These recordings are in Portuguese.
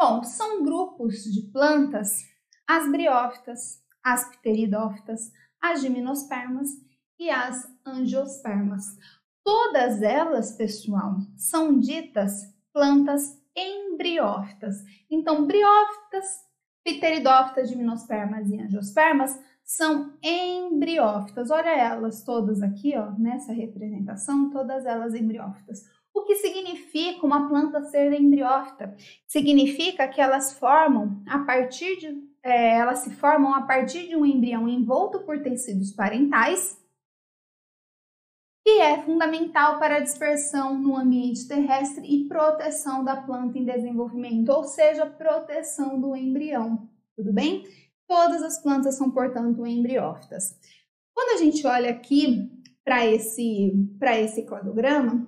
Bom, são grupos de plantas, as briófitas, as pteridófitas, as gimnospermas e as angiospermas. Todas elas, pessoal, são ditas plantas embriófitas. Então, briófitas, pteridófitas, gimnospermas e angiospermas são embriófitas. Olha elas todas aqui, ó, nessa representação, todas elas embriófitas. O que significa uma planta ser embriófita? Significa que elas formam a partir de é, elas se formam a partir de um embrião envolto por tecidos parentais, que é fundamental para a dispersão no ambiente terrestre e proteção da planta em desenvolvimento, ou seja, proteção do embrião. Tudo bem? Todas as plantas são, portanto, embriófitas. Quando a gente olha aqui para esse, esse cladograma,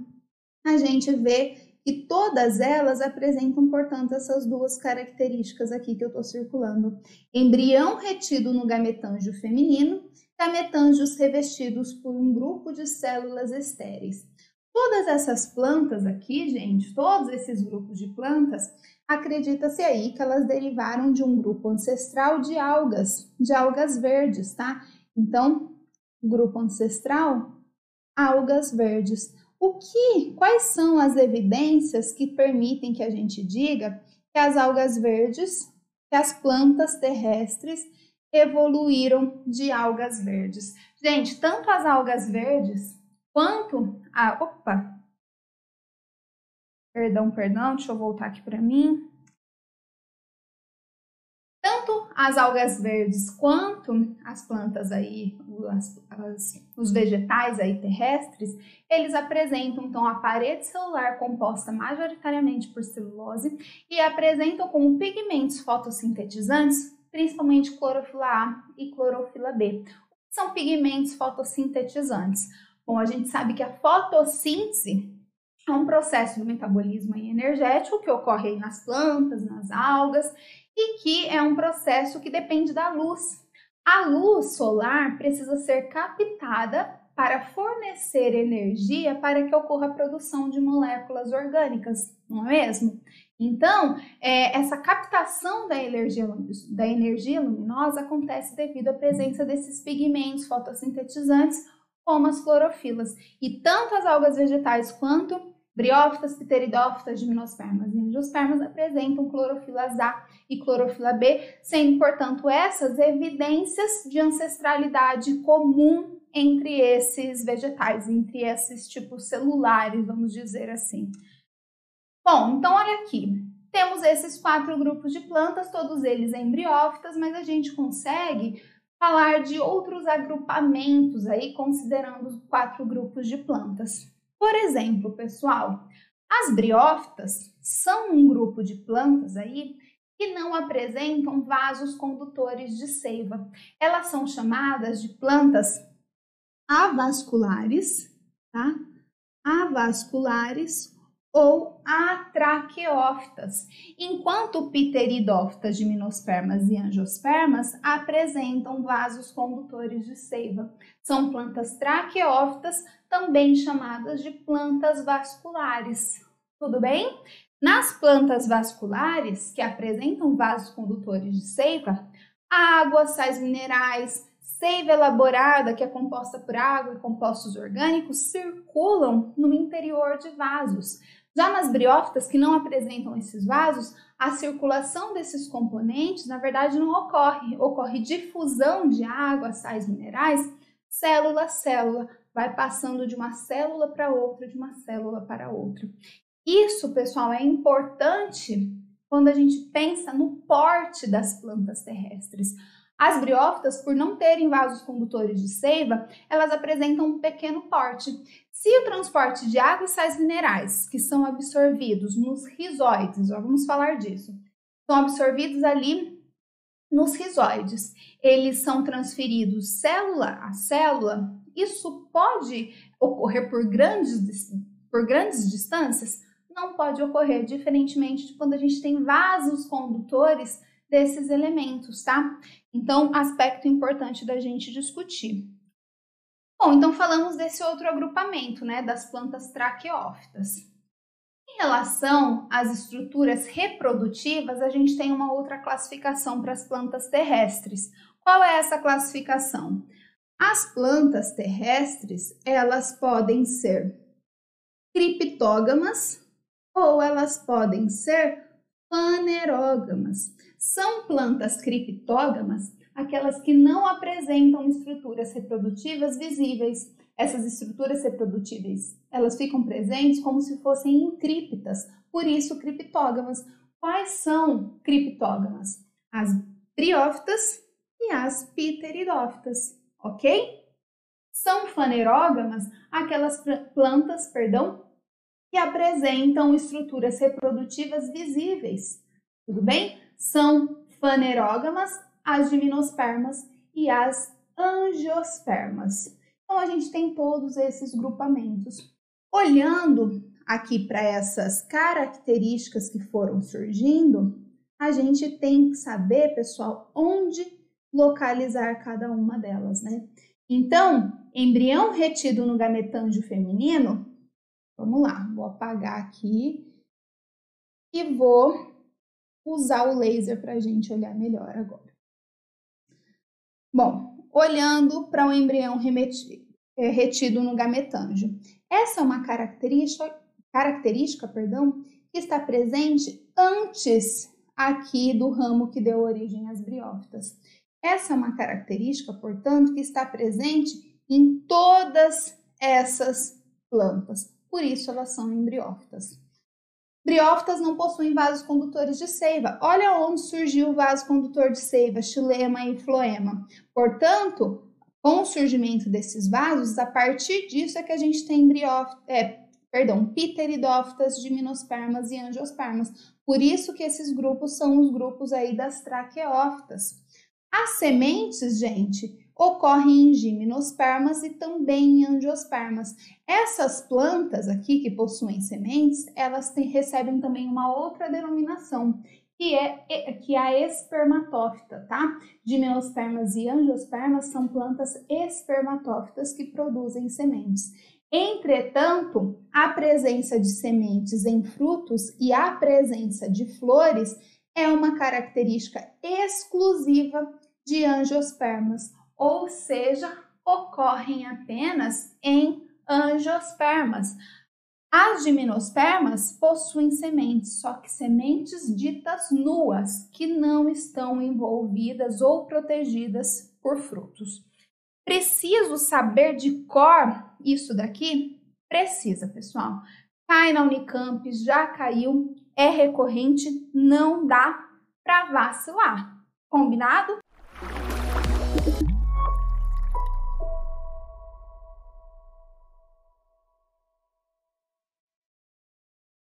a gente vê que todas elas apresentam, portanto, essas duas características aqui que eu estou circulando. Embrião retido no gametângio feminino, gametângios revestidos por um grupo de células estéreis. Todas essas plantas aqui, gente, todos esses grupos de plantas, acredita-se aí que elas derivaram de um grupo ancestral de algas, de algas verdes, tá? Então, grupo ancestral, algas verdes. O que, quais são as evidências que permitem que a gente diga que as algas verdes, que as plantas terrestres evoluíram de algas verdes? Gente, tanto as algas verdes quanto a. Opa! Perdão, perdão, deixa eu voltar aqui para mim tanto as algas verdes quanto as plantas aí, as, as, os vegetais aí terrestres, eles apresentam então a parede celular composta majoritariamente por celulose e apresentam como pigmentos fotossintetizantes, principalmente clorofila A e clorofila B. São pigmentos fotossintetizantes. Bom, a gente sabe que a fotossíntese é um processo do metabolismo energético que ocorre nas plantas, nas algas, e que é um processo que depende da luz. A luz solar precisa ser captada para fornecer energia para que ocorra a produção de moléculas orgânicas, não é mesmo? Então, é, essa captação da energia, da energia luminosa acontece devido à presença desses pigmentos fotossintetizantes, como as clorofilas. E tanto as algas vegetais quanto Briófitas, pteridófitas, gimnospermas e angiospermas apresentam clorofilas A e clorofila B, sendo, portanto, essas evidências de ancestralidade comum entre esses vegetais, entre esses tipos celulares, vamos dizer assim. Bom, então olha aqui. Temos esses quatro grupos de plantas, todos eles embriófitas, mas a gente consegue falar de outros agrupamentos aí, considerando os quatro grupos de plantas. Por exemplo, pessoal, as briófitas são um grupo de plantas aí que não apresentam vasos condutores de seiva. Elas são chamadas de plantas avasculares, tá? Avasculares ou atraqueófitas, enquanto pteridófitas, gimnospermas e angiospermas apresentam vasos condutores de seiva. São plantas traqueófitas, também chamadas de plantas vasculares. Tudo bem? Nas plantas vasculares, que apresentam vasos condutores de seiva, água, sais minerais, seiva elaborada, que é composta por água e compostos orgânicos, circulam no interior de vasos. Já nas briófitas, que não apresentam esses vasos, a circulação desses componentes, na verdade, não ocorre. Ocorre difusão de água, sais minerais, célula a célula, vai passando de uma célula para outra, de uma célula para outra. Isso, pessoal, é importante quando a gente pensa no porte das plantas terrestres. As briófitas, por não terem vasos condutores de seiva, elas apresentam um pequeno porte. Se o transporte de água e sais minerais, que são absorvidos nos rizoides, ó, vamos falar disso, são absorvidos ali nos rizoides, eles são transferidos célula a célula, isso pode ocorrer por grandes, por grandes distâncias? Não pode ocorrer, diferentemente de quando a gente tem vasos condutores desses elementos, tá? Então, aspecto importante da gente discutir. Bom, então falamos desse outro agrupamento, né, das plantas traqueófitas. Em relação às estruturas reprodutivas, a gente tem uma outra classificação para as plantas terrestres. Qual é essa classificação? As plantas terrestres, elas podem ser criptógamas ou elas podem ser fanerógamas. São plantas criptógamas aquelas que não apresentam estruturas reprodutivas visíveis. Essas estruturas reprodutíveis, elas ficam presentes como se fossem encriptas, por isso criptógamas. Quais são criptógamas? As briófitas e as pteridófitas, ok? São fanerógamas aquelas plantas, perdão, que apresentam estruturas reprodutivas visíveis, tudo bem? São fanerógamas as gimnospermas e as angiospermas. Então a gente tem todos esses grupamentos. Olhando aqui para essas características que foram surgindo, a gente tem que saber, pessoal, onde localizar cada uma delas, né? Então, embrião retido no gametângio feminino, vamos lá, vou apagar aqui e vou usar o laser para a gente olhar melhor agora. Bom, olhando para o embrião remetido, é, retido no gametângio. Essa é uma característica, característica perdão, que está presente antes aqui do ramo que deu origem às briófitas. Essa é uma característica, portanto, que está presente em todas essas plantas. Por isso elas são embriófitas. Briófitas não possuem vasos condutores de seiva. Olha onde surgiu o vaso condutor de seiva, xilema e floema. Portanto, com o surgimento desses vasos, a partir disso é que a gente tem briófitas, é, perdão, pteridófitas, gimnospermas e angiospermas. Por isso que esses grupos são os grupos aí das traqueófitas. As sementes, gente, ocorrem em gimnospermas e também em angiospermas. Essas plantas aqui que possuem sementes, elas recebem também uma outra denominação, que é, que é a espermatófita, tá? Gimnospermas e angiospermas são plantas espermatófitas que produzem sementes. Entretanto, a presença de sementes em frutos e a presença de flores é uma característica exclusiva de angiospermas ou seja, ocorrem apenas em angiospermas. As gimnospermas possuem sementes, só que sementes ditas nuas, que não estão envolvidas ou protegidas por frutos. Preciso saber de cor isso daqui? Precisa, pessoal. Cai na Unicamp, já caiu, é recorrente, não dá para vacilar. Combinado?